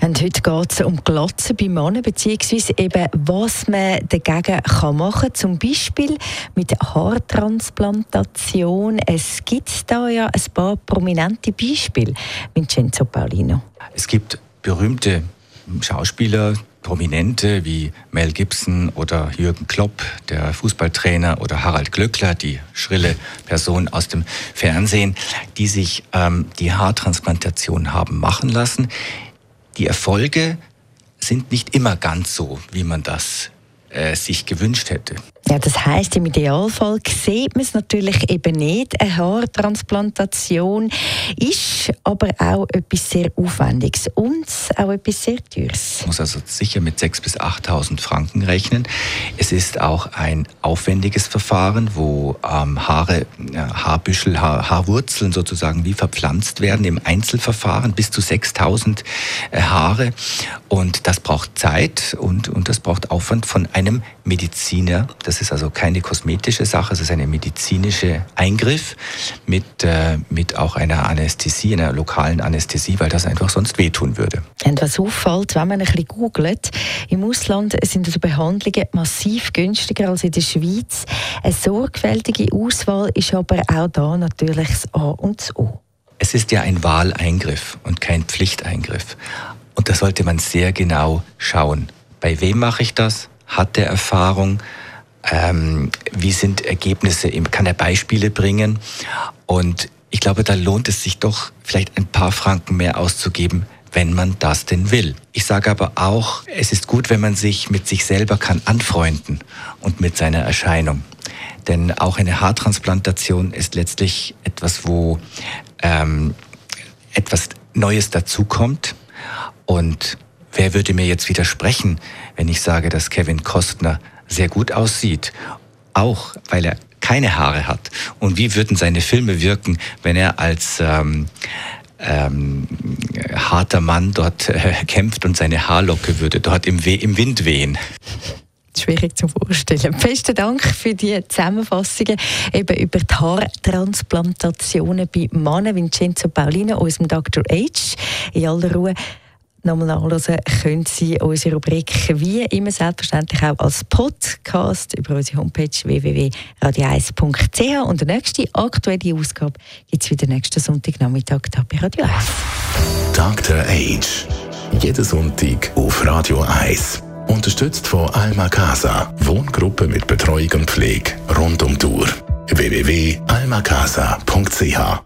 Und heute geht es um Glatzen bei Männern, beziehungsweise eben, was man dagegen kann machen kann. Zum Beispiel mit Haartransplantation. Es gibt da ja ein paar prominente Beispiele. Vincenzo Paulino. Es gibt berühmte Schauspieler, Prominente wie Mel Gibson oder Jürgen Klopp, der Fußballtrainer, oder Harald Glöckler, die schrille Person aus dem Fernsehen, die sich ähm, die Haartransplantation haben machen lassen. Die Erfolge sind nicht immer ganz so, wie man das äh, sich gewünscht hätte. Ja, das heißt, im Idealfall sieht man es natürlich eben nicht. Eine Haartransplantation ist aber auch etwas sehr Aufwendiges und auch etwas sehr Teures. Man muss also sicher mit 6.000 bis 8.000 Franken rechnen. Es ist auch ein aufwendiges Verfahren, wo ähm, Haare, Haarbüschel, Haar, Haarwurzeln sozusagen wie verpflanzt werden im Einzelverfahren bis zu 6.000 äh, Haare. Und das braucht Zeit und, und das braucht Aufwand von einem Mediziner. Das das ist also keine kosmetische Sache, es ist ein medizinischer Eingriff mit, äh, mit auch einer Anästhesie, einer lokalen Anästhesie, weil das einfach sonst wehtun würde. Und was auffällt, wenn man ein bisschen googelt, im Ausland sind also Behandlungen massiv günstiger als in der Schweiz. Eine sorgfältige Auswahl ist aber auch da natürlich das A und das O. Es ist ja ein Wahleingriff und kein Pflichteingriff. Und da sollte man sehr genau schauen. Bei wem mache ich das? Hat der Erfahrung? Ähm, wie sind Ergebnisse, kann er Beispiele bringen. Und ich glaube, da lohnt es sich doch vielleicht ein paar Franken mehr auszugeben, wenn man das denn will. Ich sage aber auch, es ist gut, wenn man sich mit sich selber kann anfreunden und mit seiner Erscheinung. Denn auch eine Haartransplantation ist letztlich etwas, wo ähm, etwas Neues dazukommt. Und wer würde mir jetzt widersprechen, wenn ich sage, dass Kevin Kostner sehr gut aussieht, auch weil er keine Haare hat. Und wie würden seine Filme wirken, wenn er als ähm, ähm, harter Mann dort äh, kämpft und seine Haarlocke würde dort im, We im Wind wehen? schwierig zu vorstellen. Besten Dank für die Zusammenfassungen eben über die Haartransplantationen bei Männern. Vincenzo Paulino, unserem Dr. H. In aller Ruhe nochmal nachlesen können Sie unsere Rubrik wie immer selbstverständlich auch als Podcast über unsere Homepage www.radio1.ch und die nächste aktuelle Ausgabe gibt es wieder nächsten Sonntagnachmittag hier bei Radio 1. Dr. Age. Jeden Sonntag auf Radio 1. Unterstützt von Alma Casa. Wohngruppe mit Betreuung und Pflege rund um Uhr. www.almacasa.ch